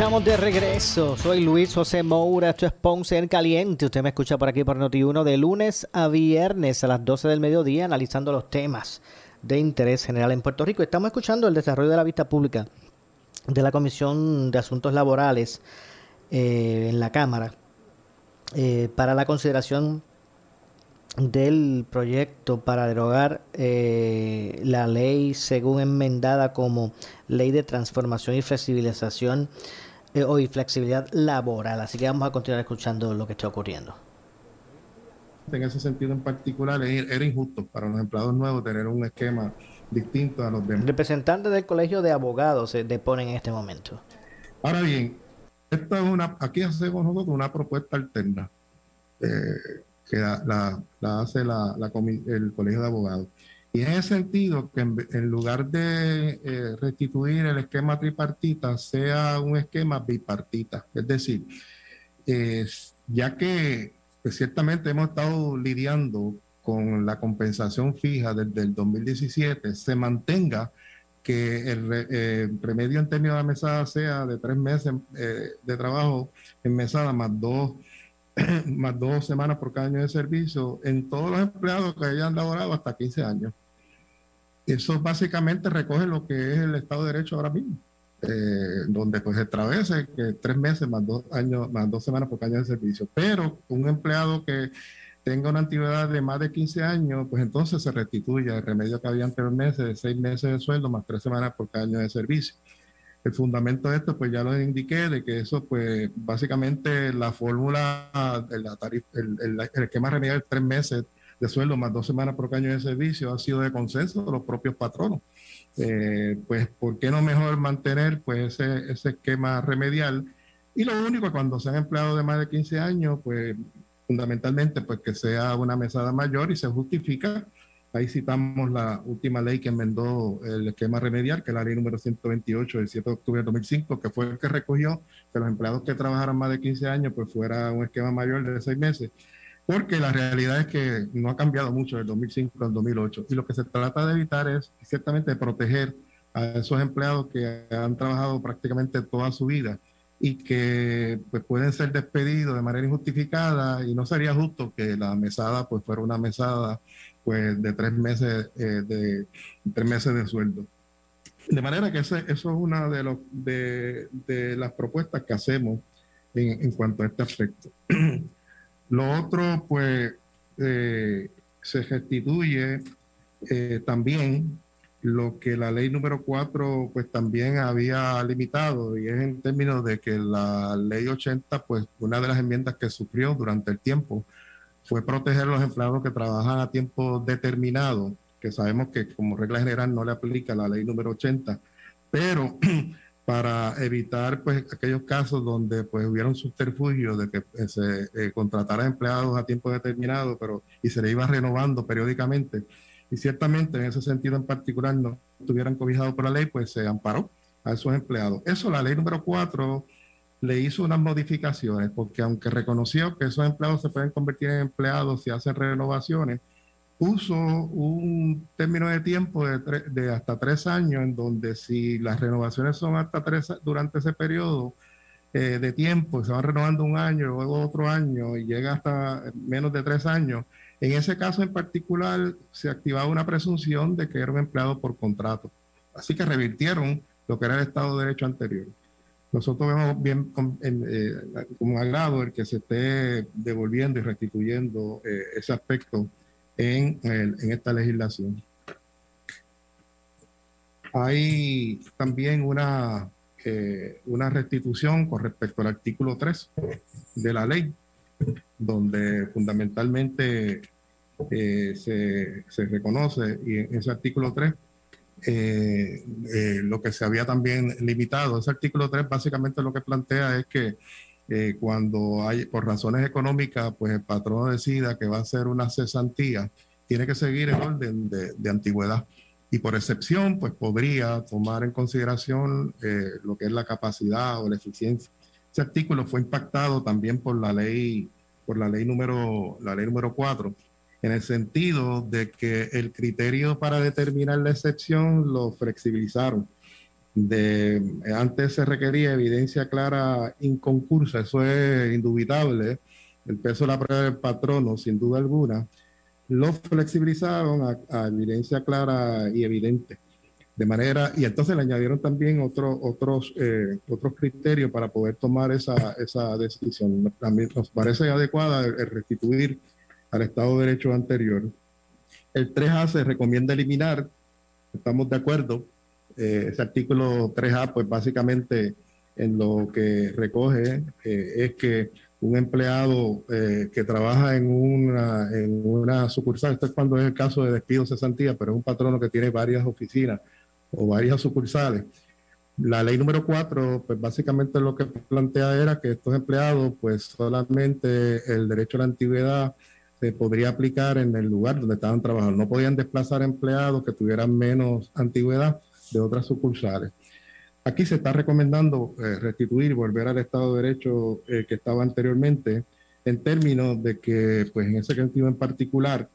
Estamos de regreso. Soy Luis José Moura. Esto es Ponce en Caliente. Usted me escucha por aquí por Noti1 de lunes a viernes a las 12 del mediodía analizando los temas de interés general en Puerto Rico. Estamos escuchando el desarrollo de la vista pública de la Comisión de Asuntos Laborales eh, en la Cámara eh, para la consideración del proyecto para derogar eh, la ley según enmendada como ley de transformación y flexibilización y flexibilidad laboral. Así que vamos a continuar escuchando lo que está ocurriendo. En ese sentido en particular, era injusto para los empleados nuevos tener un esquema distinto a los demás. Representantes del Colegio de Abogados se deponen en este momento. Ahora bien, esta es una, aquí hacemos nosotros una propuesta alterna eh, que la, la- la hace la- el Colegio de Abogados. Y en ese sentido, que en, lugar de eh, restituir el esquema tripartita, sea un esquema bipartita. Es decir, ya que pues, ciertamente hemos estado lidiando con la compensación fija desde el 2017, se mantenga que el eh, promedio en términos de mesada sea de tres meses eh, de trabajo en mesada más dos, más dos semanas por cada año de servicio en todos los empleados que hayan laborado hasta 15 años. Eso básicamente recoge lo que es el Estado de Derecho ahora mismo, eh, donde pues establece que tres meses más dos años, más dos semanas por cada año de servicio. Pero un empleado que tenga una antigüedad de más de 15 años, pues entonces se restituye el remedio que había anteriormente de seis meses de sueldo más tres semanas por cada año de servicio. El fundamento de esto, pues ya lo indiqué, de que eso, pues básicamente la fórmula, la tarif- el, el- el esquema remedial de tres meses de sueldo más dos semanas por cada año de servicio ha sido de consenso de los propios patronos. Eh, pues, ¿por qué no mejor mantener pues ese, ese esquema remedial? Y lo único, cuando sean empleados de más de 15 años, pues fundamentalmente pues que sea una mesada mayor y se justifica. Ahí citamos la última ley que enmendó el esquema remedial, que es la ley número 128 del 7 de octubre de 2005, que fue el que recogió que los empleados que trabajaran más de 15 años pues fuera un esquema mayor de seis meses. Porque la realidad es que no ha cambiado mucho del 2005 al 2008. Y lo que se trata de evitar es ciertamente proteger a esos empleados que han trabajado prácticamente toda su vida y que pues, pueden ser despedidos de manera injustificada y no sería justo que la mesada pues fuera una mesada pues de tres meses eh, de tres meses de sueldo. De manera que ese- eso es una de, los, de, de las propuestas que hacemos en, en cuanto a este aspecto. Lo otro, pues, eh, se restituye eh, también lo que la ley número 4, pues, también había limitado, y es en términos de que la ley 80, pues, una de las enmiendas que sufrió durante el tiempo fue proteger a los empleados que trabajan a tiempo determinado, que sabemos que como regla general no le aplica la ley número 80, pero para evitar pues aquellos casos donde pues hubiera un subterfugio de que eh, se eh, contratara empleados a tiempo determinado pero y se le iba renovando periódicamente. Y ciertamente en ese sentido en particular no estuvieran cobijados por la ley pues se amparó a esos empleados. Eso la ley número 4 le hizo unas modificaciones porque aunque reconoció que esos empleados se pueden convertir en empleados si hacen renovaciones puso un término de tiempo de, tre- de hasta tres años, en donde si las renovaciones son hasta tres durante ese periodo eh, de tiempo, se van renovando un año, luego otro año y llega hasta menos de tres años, en ese caso en particular se activaba una presunción de que era un empleado por contrato. Así que revirtieron lo que era el Estado de Derecho anterior. Nosotros vemos bien con, eh, con agrado el que se esté devolviendo y restituyendo eh, ese aspecto en, el- en esta legislación. Hay también una, eh, una restitución con respecto al artículo 3 de la ley, donde fundamentalmente eh, se, se reconoce, y en ese artículo 3, eh, eh, lo que se había también limitado. Ese artículo 3 básicamente lo que plantea es que eh, cuando hay, por razones económicas, pues el patrón decida que va a hacer una cesantía, tiene que seguir el orden de, de antigüedad. Y por excepción, pues podría tomar en consideración eh, lo que es la capacidad o la eficiencia. Ese artículo fue impactado también por la ley, por la ley número, la ley número 4, en el sentido de que el criterio para determinar la excepción lo flexibilizaron. De, antes se requería evidencia clara inconcursa, eso es indubitable, el peso de la prueba del patrono, sin duda alguna, lo flexibilizaron a, evidencia clara y evidente. De manera, y entonces le añadieron también otro, otros, eh, otros criterios para poder tomar esa, esa decisión. También nos parece adecuada restituir al Estado de Derecho anterior. El 3A se recomienda eliminar, estamos de acuerdo, eh, ese artículo 3A, pues básicamente en lo que recoge eh, es que un empleado eh, que trabaja en una, en una sucursal, esto es cuando es el caso de despido cesantía, pero es un patrono que tiene varias oficinas o varias sucursales. La ley número 4, pues básicamente lo que plantea era que estos empleados, pues solamente el derecho a la antigüedad se podría aplicar en el lugar donde estaban trabajando. No podían desplazar empleados que tuvieran menos antigüedad de otras sucursales. Aquí se está recomendando eh, restituir, volver al Estado de Derecho eh, que estaba anteriormente, en términos de que, pues en ese sentido en particular,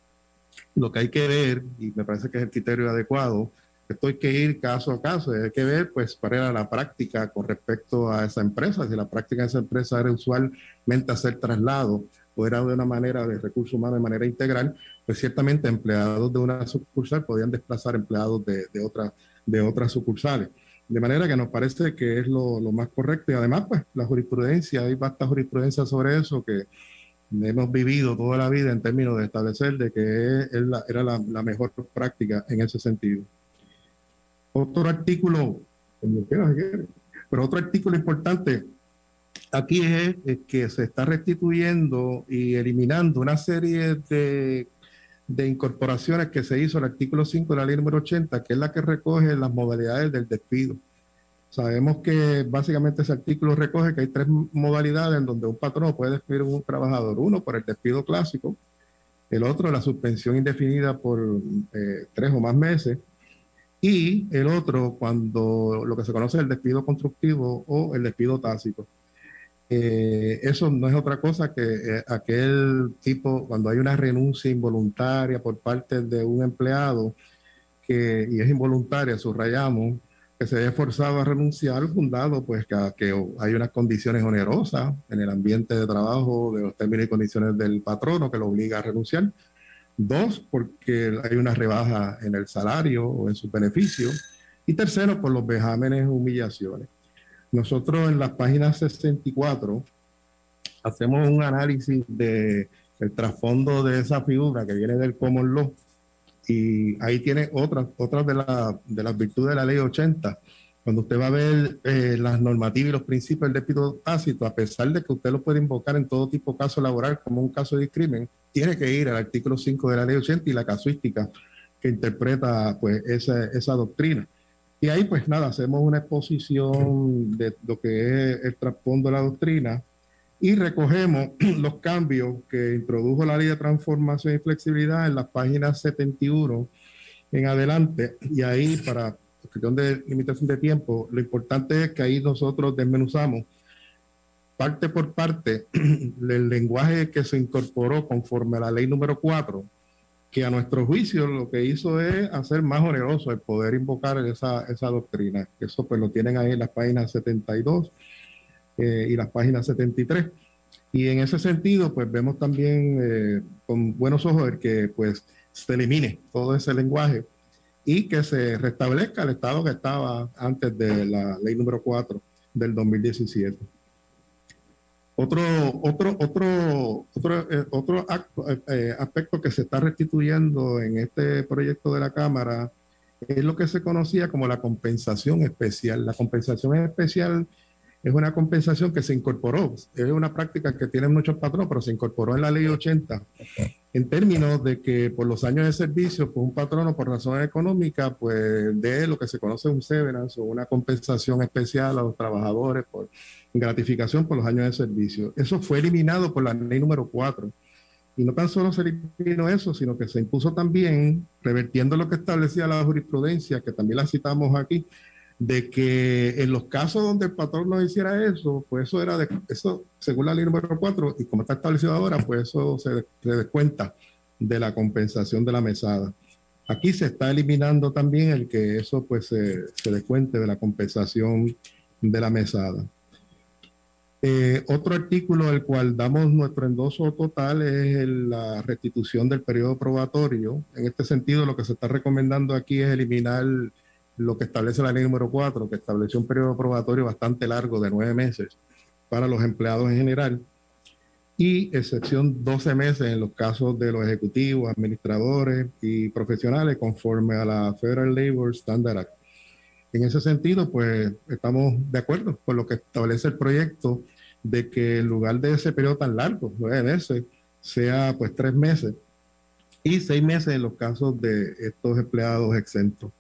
lo que hay que ver, y me parece que es el criterio adecuado, Esto hay que ir caso a caso, hay que ver pues cuál era la práctica con respecto a esa empresa, si la práctica de esa empresa era usualmente hacer traslado o era de una manera de recursos humanos de manera integral, pues ciertamente empleados de una sucursal podían desplazar empleados de, de, otra, de otras sucursales. De manera que nos parece que es lo, lo, más correcto y además pues la jurisprudencia, hay bastante jurisprudencia sobre eso que hemos vivido toda la vida en términos de establecer de que era la, la, mejor práctica en ese sentido. Otro artículo, pero otro artículo importante aquí es, es, que se está restituyendo y eliminando una serie de, de, incorporaciones que se hizo el artículo 5 de la ley número 80, que es la que recoge las modalidades del despido. Sabemos que básicamente ese artículo recoge que hay tres modalidades en donde un patrón puede despedir a un trabajador. Uno por el despido clásico, el otro la suspensión indefinida por eh, tres o más meses y el otro cuando lo que se conoce es el despido constructivo o el despido tácito. Eh, eso no es otra cosa que eh, aquel tipo, cuando hay una renuncia involuntaria por parte de un empleado, que, y es involuntaria, subrayamos, que se haya forzado a renunciar, fundado pues que, que, hay unas condiciones onerosas en el ambiente de trabajo, de los términos y condiciones del patrono que lo obliga a renunciar. Dos, porque hay una rebaja en el salario o en sus beneficios. Y tercero, por los vejámenes humillaciones. Nosotros en la página 64 hacemos un análisis de el trasfondo de esa figura que viene del common law y ahí tiene otras otras de, la, de las virtudes de la ley 80. Cuando usted va a ver eh, las normativas y los principios del despido tácito, a pesar de que usted lo puede invocar en todo tipo de caso laboral como un caso de crimen, tiene que ir al artículo 5 de la ley 80 y la casuística que interpreta pues esa, esa doctrina. Y ahí pues nada, hacemos una exposición de lo que es el trasfondo de la doctrina y recogemos los cambios que introdujo la ley de transformación y flexibilidad en las páginas 71 en adelante. Y ahí para cuestión de limitación de tiempo, lo importante es que ahí nosotros desmenuzamos parte por parte el lenguaje que se incorporó conforme a la ley número 4 que a nuestro juicio lo que hizo es hacer más oneroso el poder invocar esa, doctrina. Eso pues lo tienen ahí en las páginas 72 eh, y las páginas 73. Y en ese sentido, pues vemos también eh, con buenos ojos el que pues se elimine todo ese lenguaje y que se restablezca el estado que estaba antes de la ley número 4 del 2017. Otro, otro, otro, otro, eh, otro eh, aspecto que se está restituyendo en este proyecto de la Cámara es lo que se conocía como la compensación especial. La compensación especial es una compensación que se incorporó, es una práctica que tienen muchos patrones, pero se incorporó en la ley 80 en términos de que por los años de servicio, pues un patrono por razones económicas, pues de lo que se conoce un severance o una compensación especial a los trabajadores por gratificación por los años de servicio. Eso fue eliminado por la ley número 4. Y no tan solo se eliminó eso, sino que se impuso también, revertiendo lo que establecía la jurisprudencia, que también la citamos aquí, de que en los casos donde el patrón no hiciera eso, pues eso era de, eso, según la ley número 4, y como está establecido ahora, pues eso se, se descuenta de la compensación de la mesada. Aquí se está eliminando también el que eso pues se, se descuente de la compensación de la mesada. Eh, otro artículo del cual damos nuestro endoso total es la restitución del periodo probatorio. En este sentido, lo que se está recomendando aquí es eliminar lo que establece la ley número 4, que estableció un periodo probatorio bastante largo de nueve meses para los empleados en general y excepción 12 meses en los casos de los ejecutivos, administradores y profesionales conforme a la Federal Labor Standard Act. En ese sentido, pues estamos de acuerdo con lo que establece el proyecto de que en lugar de ese periodo tan largo, nueve meses, sea pues tres meses y seis meses en los casos de estos empleados exentos.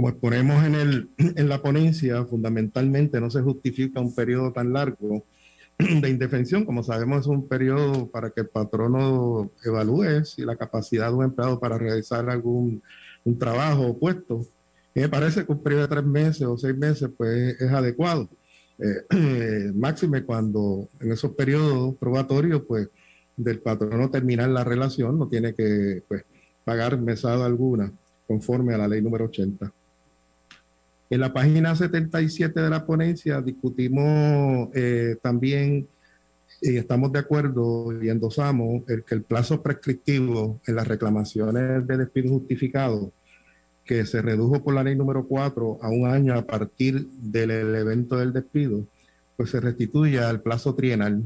Como exponemos en, el, en la ponencia, fundamentalmente no se justifica un periodo tan largo de indefensión, como sabemos es un periodo para que el patrono evalúe si la capacidad de un empleado para realizar algún un trabajo o puesto. Me parece que un periodo de tres meses o seis meses pues es adecuado eh, máxime cuando en esos periodos probatorios, pues, del patrono terminar la relación, no tiene que pues, pagar mesada alguna conforme a la ley número 80. En la página 77 de la ponencia discutimos eh, también y estamos de acuerdo y endosamos el que el plazo prescriptivo en las reclamaciones de despido justificado que se redujo por la ley número 4 a un año a partir del evento del despido, pues se restituye al plazo trienal.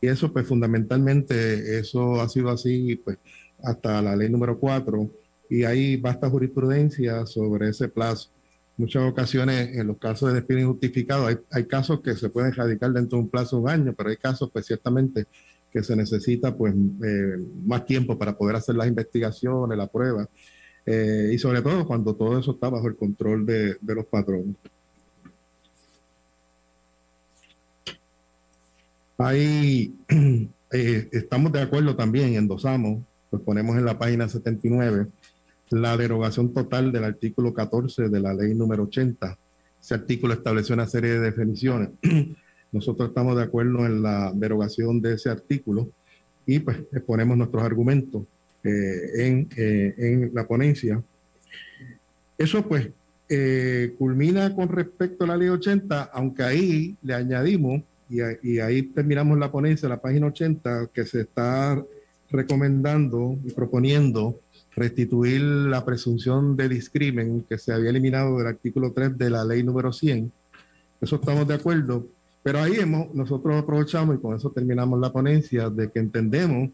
Y eso, pues fundamentalmente, eso ha sido así, pues hasta la ley número 4, y hay vasta jurisprudencia sobre ese plazo. Muchas ocasiones, en los casos de despido injustificado, hay, hay casos que se pueden radicar dentro de un plazo de un año, pero hay casos, pues ciertamente, que se necesita pues eh, más tiempo para poder hacer las investigaciones, la prueba, eh, y sobre todo cuando todo eso está bajo el control de, de los patrones. Ahí eh, estamos de acuerdo también, endosamos, pues ponemos en la página 79 la derogación total del artículo 14 de la ley número 80. Ese artículo estableció una serie de definiciones. Nosotros estamos de acuerdo en la derogación de ese artículo y pues exponemos nuestros argumentos eh, en, eh, en, la ponencia. Eso pues eh, culmina con respecto a la ley 80, aunque ahí le añadimos, y, y ahí terminamos la ponencia, la página 80, que se está recomendando y proponiendo restituir la presunción de discrimen que se había eliminado del artículo 3 de la ley número 100. Eso estamos de acuerdo, pero ahí hemos, nosotros aprovechamos y con eso terminamos la ponencia de que entendemos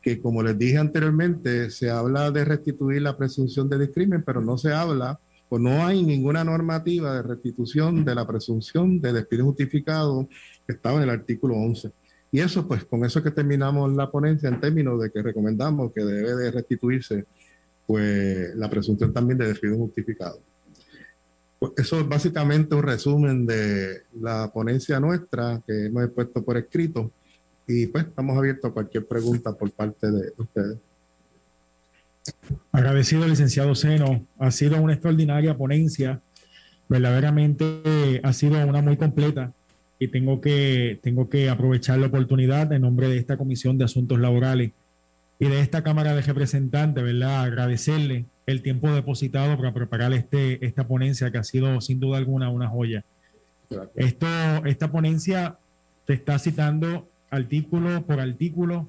que, como les dije anteriormente, se habla de restituir la presunción de discrimen, pero no se habla o no hay ninguna normativa de restitución de la presunción de despido justificado que estaba en el artículo 11. Y eso, pues, con eso que terminamos la ponencia en términos de que recomendamos que debe de restituirse, pues, la presunción también de despido justificado. Pues eso es básicamente un resumen de la ponencia nuestra que hemos puesto por escrito y pues estamos abiertos a cualquier pregunta por parte de ustedes. Agradecido, licenciado Seno. Ha sido una extraordinaria ponencia. Verdaderamente ha sido una muy completa y tengo que, tengo que aprovechar la oportunidad en nombre de esta Comisión de Asuntos Laborales y de esta Cámara de Representantes, ¿verdad? Agradecerle el tiempo depositado para preparar este, esta ponencia que ha sido sin duda alguna una joya. Esto, esta ponencia te está citando artículo por artículo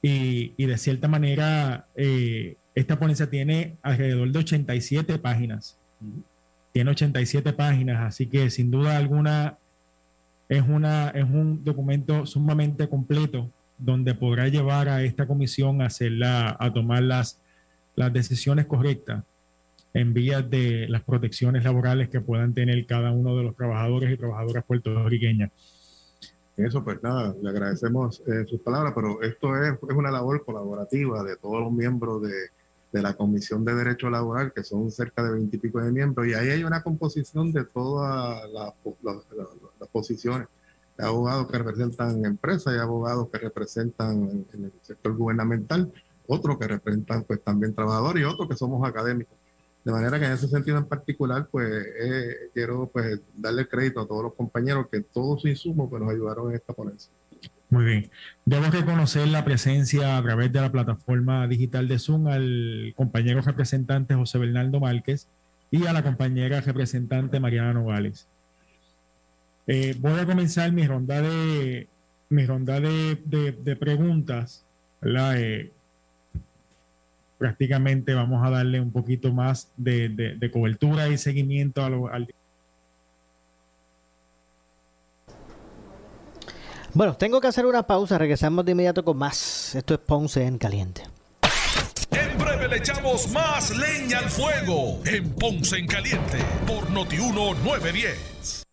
y, y de cierta manera eh, esta ponencia tiene alrededor de 87 páginas. Tiene 87 páginas, así que sin duda alguna es, una, es un documento sumamente completo donde podrá llevar a esta comisión a, hacerla, a tomar las, las decisiones correctas en vías de las protecciones laborales que puedan tener cada uno de los trabajadores y trabajadoras puertorriqueñas. Eso, pues nada, le agradecemos eh, sus palabras, pero esto es, es, una labor colaborativa de todos los miembros de, de la Comisión de Derecho Laboral, que son cerca de veintipico de miembros, y ahí hay una composición de todas las la, la, la, posiciones. Hay abogados que representan empresas, hay abogados que representan en el sector gubernamental, otros que representan pues también trabajadores y otros que somos académicos. De manera que en ese sentido en particular, pues eh, quiero pues darle crédito a todos los compañeros que todos su insumo pues, nos ayudaron en esta ponencia. Muy bien. Debo reconocer la presencia a través de la plataforma digital de Zoom al compañero representante José Bernardo Márquez y a la compañera representante Mariana Nogales. Eh, voy a comenzar mi ronda de, preguntas. Eh, prácticamente vamos a darle un poquito más de, de cobertura y seguimiento a lo, al Bueno, tengo que hacer una pausa, regresamos de inmediato con más. Esto es Ponce en Caliente. En breve le echamos más leña al fuego en Ponce en Caliente por Notiuno 910.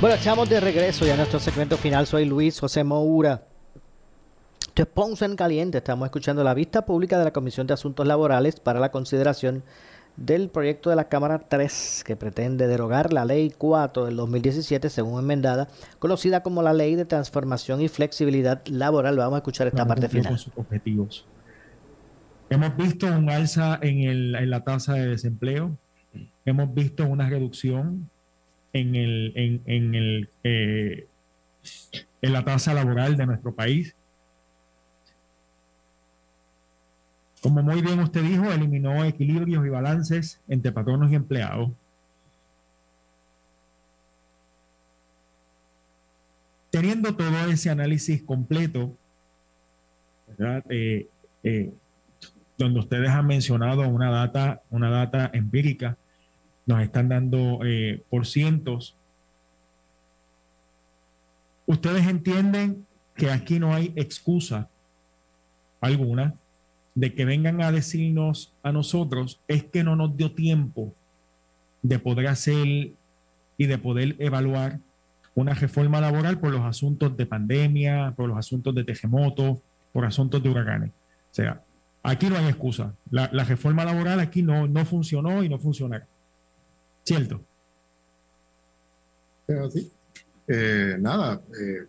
Bueno, estamos de regreso ya a nuestro segmento final. Soy Luis José Moura. Esto es Ponce en Caliente. Estamos escuchando la vista pública de la Comisión de Asuntos Laborales para la consideración del proyecto de la Cámara 3 que pretende derogar la Ley 4 del 2017 según enmendada, conocida como la Ley de Transformación y Flexibilidad Laboral. Vamos a escuchar esta parte final. sus objetivos. Hemos visto un alza en, el- en la tasa de desempleo, hemos visto una reducción en, el, en, en el, eh, en la tasa laboral de nuestro país. Como muy bien usted dijo, eliminó equilibrios y balances entre patronos y empleados. Teniendo todo ese análisis completo. Eh, eh, donde ustedes han mencionado una data, una data empírica, nos están dando eh, por cientos. Ustedes entienden que aquí no hay excusa alguna de que vengan a decirnos a nosotros es que no nos dio tiempo de poder hacer y de poder evaluar una reforma laboral por los asuntos de pandemia, por los asuntos de terremotos, por asuntos de huracanes. O sea, aquí no hay excusa. La, la reforma laboral aquí no, no funcionó y no funcionará. ¿Cierto? Eh, nada, eh,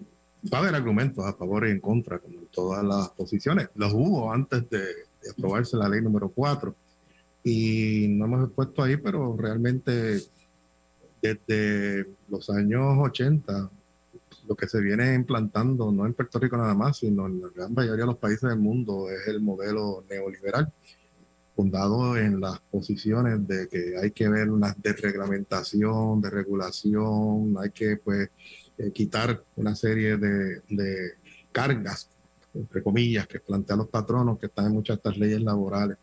va a haber argumentos a favor y en contra, como en todas las posiciones. Los hubo antes de, de aprobarse la ley número 4 y no hemos puesto ahí, pero realmente desde los años 80, lo que se viene implantando, no en Puerto Rico nada más, sino en la gran mayoría de los países del mundo, es el modelo neoliberal fundado en las posiciones de que hay que ver una desreglamentación, de regulación, hay que pues eh, quitar una serie de, de cargas, entre comillas, que plantean los patronos que están en muchas de estas leyes laborales.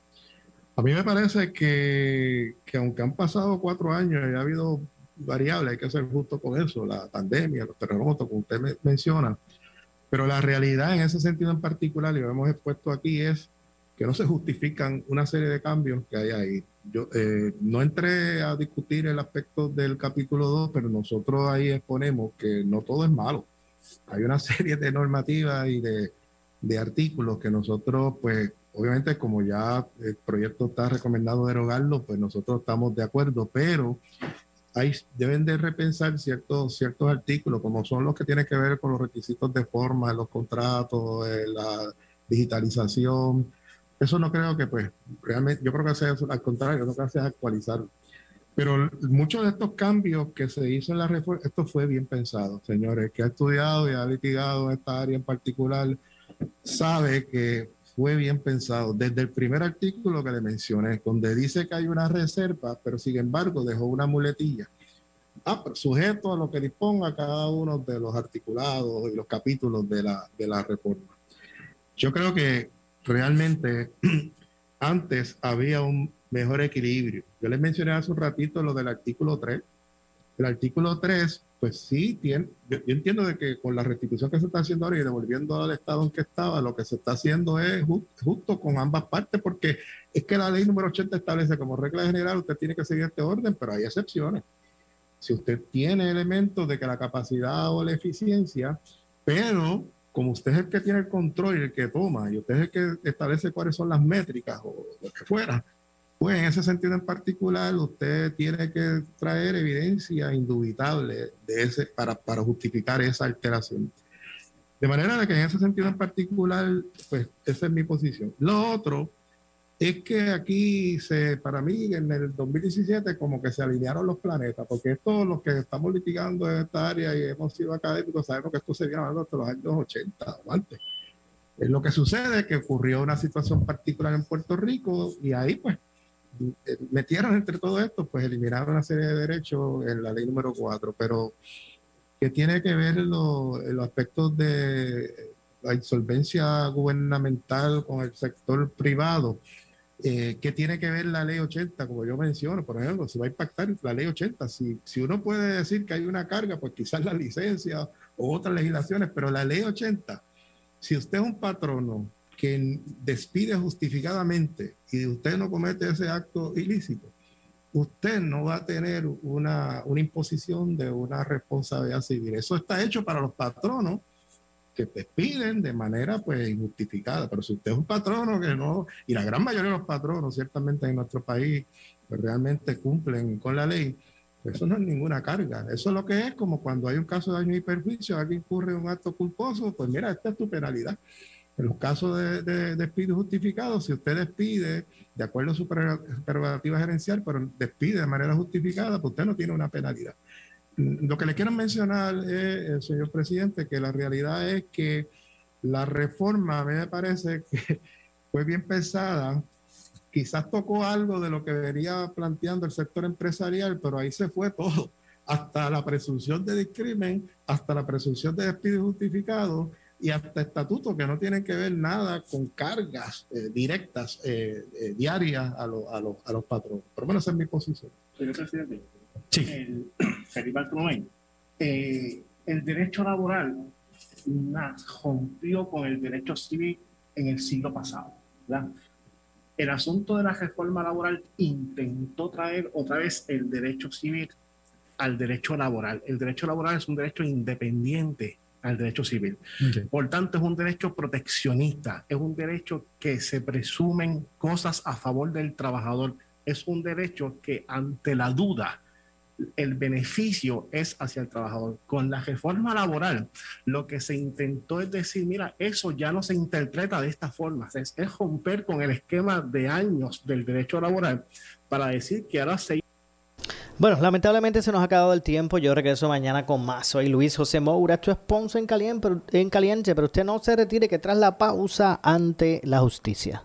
A mí me parece que, que aunque han pasado cuatro años y ha habido variables, hay que ser justo con eso, la pandemia, los terremotos, como usted me- menciona, pero la realidad en ese sentido en particular, y lo hemos expuesto aquí, es que no se justifican una serie de cambios que hay ahí. Yo eh, no entré a discutir el aspecto del capítulo 2, pero nosotros ahí exponemos que no todo es malo. Hay una serie de normativas y de, de artículos que nosotros, pues, obviamente como ya el proyecto está recomendado derogarlo, pues nosotros estamos de acuerdo, pero hay, deben de repensar ciertos, ciertos artículos, como son los que tienen que ver con los requisitos de forma, los contratos, eh, la digitalización. Eso no creo que, pues, realmente, yo creo que sea al contrario, no creo que sea actualizar. Pero muchos de estos cambios que se hizo en la reforma, esto fue bien pensado, señores, que ha estudiado y ha litigado en esta área en particular, sabe que fue bien pensado. Desde el primer artículo que le mencioné, donde dice que hay una reserva, pero sin embargo dejó una muletilla. Ah, sujeto a lo que disponga cada uno de los articulados y los capítulos de la, de la reforma. Yo creo que realmente antes había un mejor equilibrio. Yo les mencioné hace un ratito lo del artículo 3. El artículo 3, pues sí, tiene, yo, yo entiendo de que con la restitución que se está haciendo ahora y devolviendo al estado en que estaba, lo que se está haciendo es ju- justo con ambas partes, porque es que la ley número 80 establece como regla general, usted tiene que seguir este orden, pero hay excepciones. Si usted tiene elementos de que la capacidad o la eficiencia, pero como usted es el que tiene el control y el que toma, y usted es el que establece cuáles son las métricas o lo que fuera, pues en ese sentido en particular, usted tiene que traer evidencia indubitable de ese, para, para justificar esa alteración. De manera de que en ese sentido en particular, pues esa es mi posición. Lo otro es que aquí, se, para mí, en el 2017, como que se alinearon los planetas, porque esto, los que estamos litigando en esta área y hemos sido académicos, sabemos que esto se viene hablando hasta los años 80 o antes. Eh, Lo que sucede es que ocurrió una situación particular en Puerto Rico y ahí, pues, eh, metieron entre todo esto, pues eliminaron una serie de derechos en la ley número 4, pero que tiene que ver lo- los aspectos de la insolvencia gubernamental con el sector privado, eh, que tiene que ver la ley 80, como yo menciono, por ejemplo, si va a impactar la ley 80, si, si uno puede decir que hay una carga, pues quizás la licencia o otras legislaciones, pero la ley 80, si usted es un patrono que despide justificadamente y usted no comete ese acto ilícito, usted no va a tener una, una imposición de una responsabilidad civil. Eso está hecho para los patronos que despiden de manera pues injustificada. Pero si usted es un patrono que no, y la gran mayoría de los patronos ciertamente en nuestro país pues, realmente cumplen con la ley, pues eso no es ninguna carga. Eso es lo que es como cuando hay un caso de daño y perjuicio, alguien incurre un acto culposo, pues mira, esta es tu penalidad. En los casos de, de despido justificado, si usted despide de acuerdo a su prerrogativa gerencial, pero despide de manera justificada, pues usted no tiene una penalidad. Lo que le quiero mencionar, es, eh, señor presidente, que la realidad es que la reforma a mí me parece que fue bien pensada. Quizás tocó algo de lo que venía planteando el sector empresarial, pero ahí se fue todo, hasta la presunción de discrimen, hasta la presunción de despido justificado y hasta estatutos que no tienen que ver nada con cargas eh, directas eh, diarias a, a, a, los patronos. Por lo menos esa es mi posición. Señor presidente, el, eh, el derecho laboral rompió con el derecho civil en el siglo pasado. El asunto de la reforma laboral intentó traer otra vez el derecho civil al derecho laboral. El derecho laboral es un derecho independiente al derecho civil. Por tanto, es un derecho proteccionista, es un derecho que se presumen cosas a favor del trabajador, es un derecho que ante la duda el beneficio es hacia el trabajador. Con la reforma laboral, lo que se intentó es decir, mira, eso ya no se interpreta de esta forma, es, romper con el esquema de años del derecho laboral para decir que ahora se... Bueno, lamentablemente se nos ha acabado el tiempo. Yo regreso mañana con más. Soy Luis José Moura. Esto es Ponce en caliente, en caliente, pero usted no se retire que tras la pausa ante la justicia.